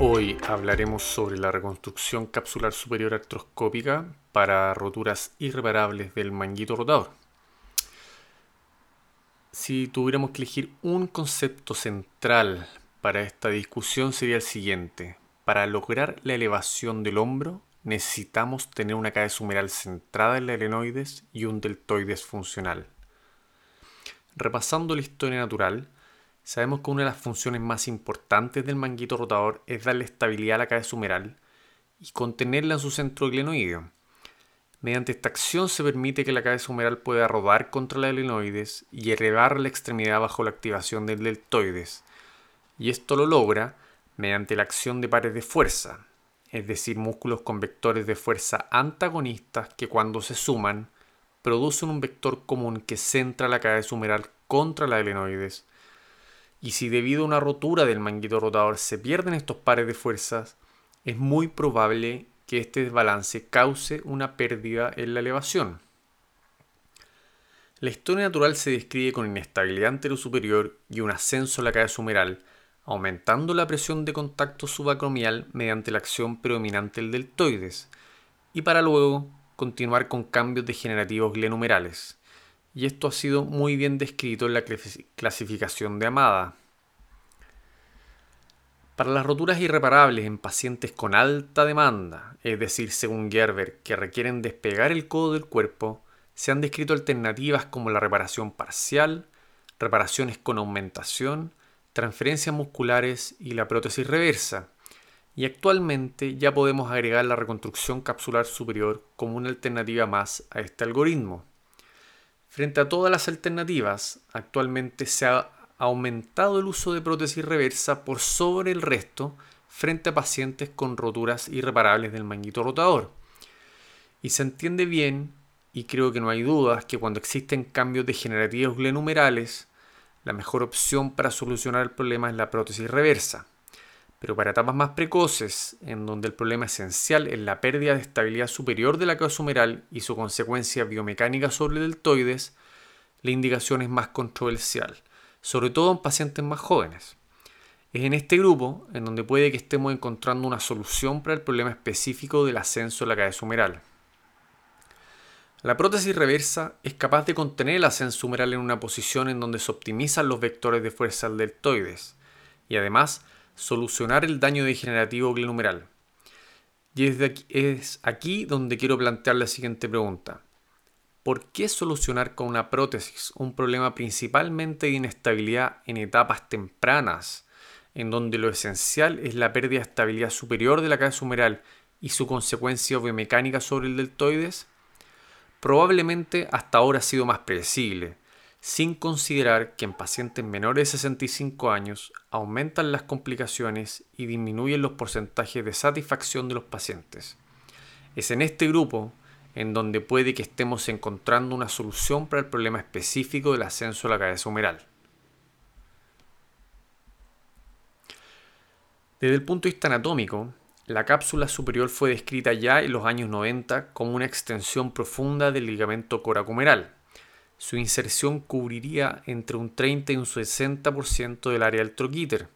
Hoy hablaremos sobre la reconstrucción capsular superior artroscópica para roturas irreparables del manguito rotador. Si tuviéramos que elegir un concepto central para esta discusión sería el siguiente. Para lograr la elevación del hombro necesitamos tener una cabeza humeral centrada en la helenoides y un deltoides funcional. Repasando la historia natural, sabemos que una de las funciones más importantes del manguito rotador es darle estabilidad a la cabeza humeral y contenerla en su centro glenoideo. Mediante esta acción se permite que la cabeza humeral pueda rodar contra la glenoides y elevar la extremidad bajo la activación del deltoides. Y esto lo logra mediante la acción de pares de fuerza, es decir, músculos con vectores de fuerza antagonistas que cuando se suman producen un vector común que centra la cabeza humeral contra la glenoides. Y si debido a una rotura del manguito rotador se pierden estos pares de fuerzas, es muy probable que este desbalance cause una pérdida en la elevación. La historia natural se describe con inestabilidad anterosuperior y un ascenso en la cabeza humeral, aumentando la presión de contacto subacromial mediante la acción predominante del deltoides, y para luego continuar con cambios degenerativos glenumerales. Y esto ha sido muy bien descrito en la clasificación de Amada. Para las roturas irreparables en pacientes con alta demanda, es decir, según Gerber, que requieren despegar el codo del cuerpo, se han descrito alternativas como la reparación parcial, reparaciones con aumentación, transferencias musculares y la prótesis reversa. Y actualmente ya podemos agregar la reconstrucción capsular superior como una alternativa más a este algoritmo. Frente a todas las alternativas, actualmente se ha aumentado el uso de prótesis reversa por sobre el resto frente a pacientes con roturas irreparables del manguito rotador. Y se entiende bien, y creo que no hay dudas, que cuando existen cambios degenerativos glenumerales, la mejor opción para solucionar el problema es la prótesis reversa. Pero para etapas más precoces, en donde el problema esencial es la pérdida de estabilidad superior de la cabeza humeral y su consecuencia biomecánica sobre el deltoides, la indicación es más controversial sobre todo en pacientes más jóvenes. Es en este grupo en donde puede que estemos encontrando una solución para el problema específico del ascenso de la cabeza humeral. La prótesis reversa es capaz de contener el ascenso humeral en una posición en donde se optimizan los vectores de fuerza del deltoides y además solucionar el daño degenerativo glenumeral. Y es aquí donde quiero plantear la siguiente pregunta. ¿Por qué solucionar con una prótesis un problema principalmente de inestabilidad en etapas tempranas, en donde lo esencial es la pérdida de estabilidad superior de la cabeza humeral y su consecuencia biomecánica sobre el deltoides? Probablemente hasta ahora ha sido más predecible, sin considerar que en pacientes menores de 65 años aumentan las complicaciones y disminuyen los porcentajes de satisfacción de los pacientes. Es en este grupo en donde puede que estemos encontrando una solución para el problema específico del ascenso de la cabeza humeral. Desde el punto de vista anatómico, la cápsula superior fue descrita ya en los años 90 como una extensión profunda del ligamento coracumeral. Su inserción cubriría entre un 30 y un 60% del área del troquíter.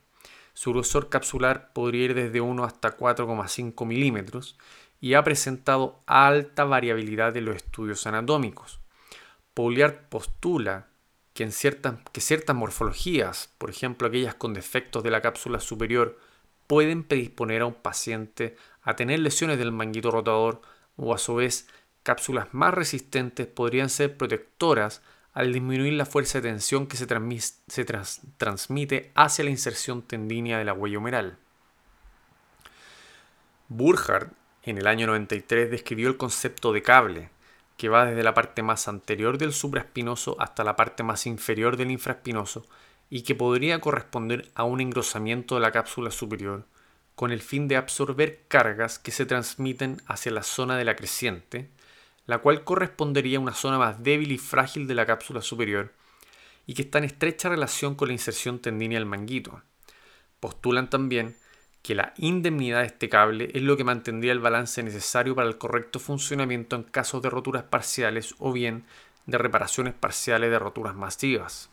Su grosor capsular podría ir desde 1 hasta 4,5 milímetros y ha presentado alta variabilidad en los estudios anatómicos. Pauliard postula que, en ciertas, que ciertas morfologías, por ejemplo aquellas con defectos de la cápsula superior, pueden predisponer a un paciente a tener lesiones del manguito rotador o a su vez cápsulas más resistentes podrían ser protectoras al disminuir la fuerza de tensión que se, transmite hacia la inserción tendínea de la huella humeral. Burkhardt en el año 93 describió el concepto de cable, que va desde la parte más anterior del supraespinoso hasta la parte más inferior del infraespinoso y que podría corresponder a un engrosamiento de la cápsula superior con el fin de absorber cargas que se transmiten hacia la zona de la creciente, la cual correspondería a una zona más débil y frágil de la cápsula superior y que está en estrecha relación con la inserción tendínea del manguito. Postulan también que la indemnidad de este cable es lo que mantendría el balance necesario para el correcto funcionamiento en casos de roturas parciales o bien de reparaciones parciales de roturas masivas.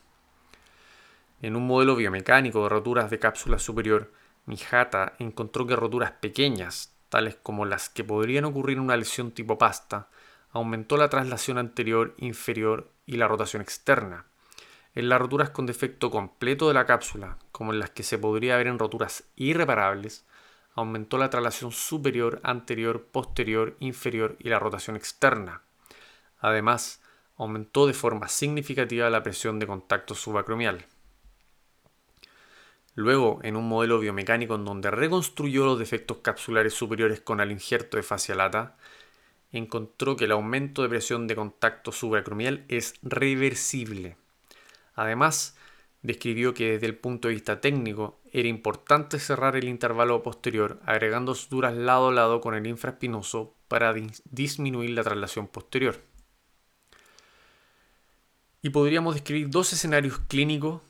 En un modelo biomecánico de roturas de cápsula superior, Mijata encontró que roturas pequeñas, tales como las que podrían ocurrir en una lesión tipo pasta, aumentó la traslación anterior, inferior y la rotación externa. En las roturas con defecto completo de la cápsula, como en las que se podría ver en roturas irreparables, aumentó la traslación superior, anterior, posterior, inferior y la rotación externa. Además, aumentó de forma significativa la presión de contacto subacromial. Luego, en un modelo biomecánico en donde reconstruyó los defectos capsulares superiores con el injerto de fascia lata, encontró que el aumento de presión de contacto subacromial es reversible. Además, describió que desde el punto de vista técnico era importante cerrar el intervalo posterior agregando suturas lado a lado con el infraespinoso para disminuir la traslación posterior. Y podríamos describir dos escenarios clínicos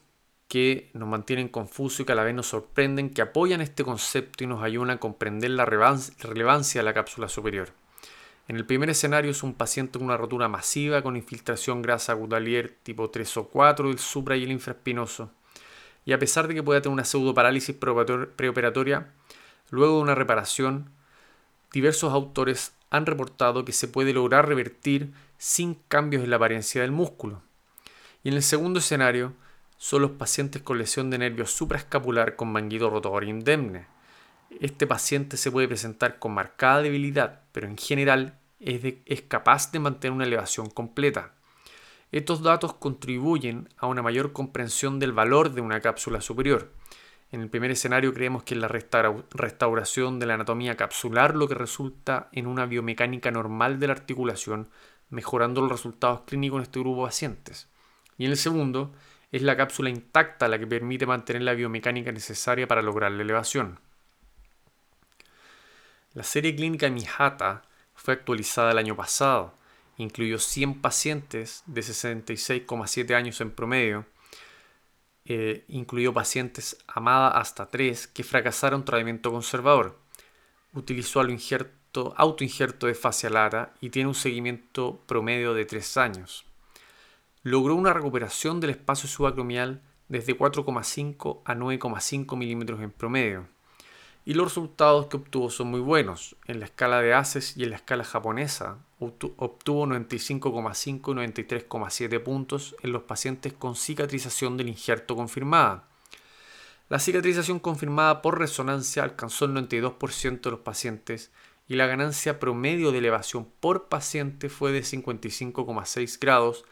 que nos mantienen confusos y que a la vez nos sorprenden, que apoyan este concepto y nos ayudan a comprender la relevancia de la cápsula superior. En el primer escenario es un paciente con una rotura masiva con infiltración grasa gutalier tipo 3 o 4 del supra y el infraespinoso. Y a pesar de que pueda tener una pseudoparálisis preoperatoria, luego de una reparación, diversos autores han reportado que se puede lograr revertir sin cambios en la apariencia del músculo. Y en el segundo escenario son los pacientes con lesión de nervio supraescapular con manguito rotador indemne. Este paciente se puede presentar con marcada debilidad, pero en general es, capaz de mantener una elevación completa. Estos datos contribuyen a una mayor comprensión del valor de una cápsula superior. En el primer escenario creemos que es la restauración de la anatomía capsular lo que resulta en una biomecánica normal de la articulación, mejorando los resultados clínicos en este grupo de pacientes. Y en el segundo, es la cápsula intacta la que permite mantener la biomecánica necesaria para lograr la elevación. La serie clínica Mijata fue actualizada el año pasado. Incluyó 100 pacientes de 66,7 años en promedio. Eh, incluyó pacientes AMADA hasta 3 que fracasaron tratamiento conservador. Utilizó el injerto, autoinjerto de fascia lata y tiene un seguimiento promedio de 3 años. Logró una recuperación del espacio subacromial desde 4,5 a 9,5 milímetros en promedio y los resultados que obtuvo son muy buenos. En la escala de ACES y en la escala japonesa obtuvo 95,5 y 93,7 puntos en los pacientes con cicatrización del injerto confirmada. La cicatrización confirmada por resonancia alcanzó el 92% de los pacientes y la ganancia promedio de elevación por paciente fue de 55,6 grados,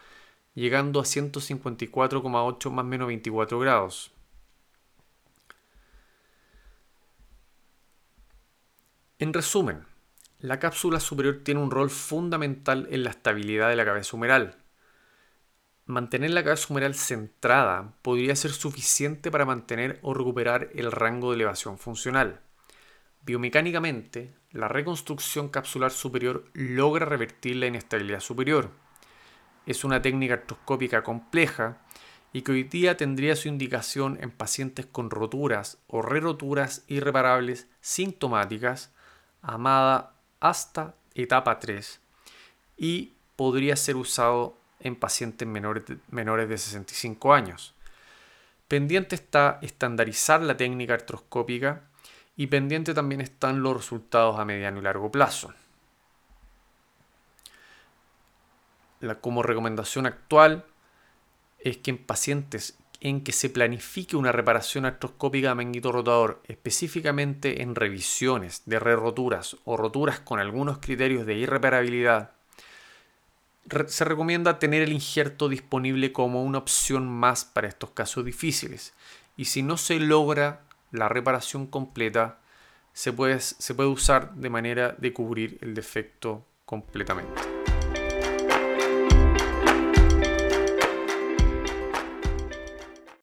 llegando a 154,8 más menos 24 grados. En resumen, la cápsula superior tiene un rol fundamental en la estabilidad de la cabeza humeral. Mantener la cabeza humeral centrada podría ser suficiente para mantener o recuperar el rango de elevación funcional. Biomecánicamente, la reconstrucción capsular superior logra revertir la inestabilidad superior. Es una técnica artroscópica compleja y que hoy día tendría su indicación en pacientes con roturas o re-roturas irreparables sintomáticas amada hasta etapa 3 y podría ser usado en pacientes menores de, menores de 65 años. Pendiente está estandarizar la técnica artroscópica y pendiente también están los resultados a mediano y largo plazo. La, como recomendación actual es que en pacientes en que se planifique una reparación artroscópica de manguito rotador, específicamente en revisiones de re-roturas o roturas con algunos criterios de irreparabilidad, se recomienda tener el injerto disponible como una opción más para estos casos difíciles. Y si no se logra la reparación completa, se puede, se puede usar de manera de cubrir el defecto completamente.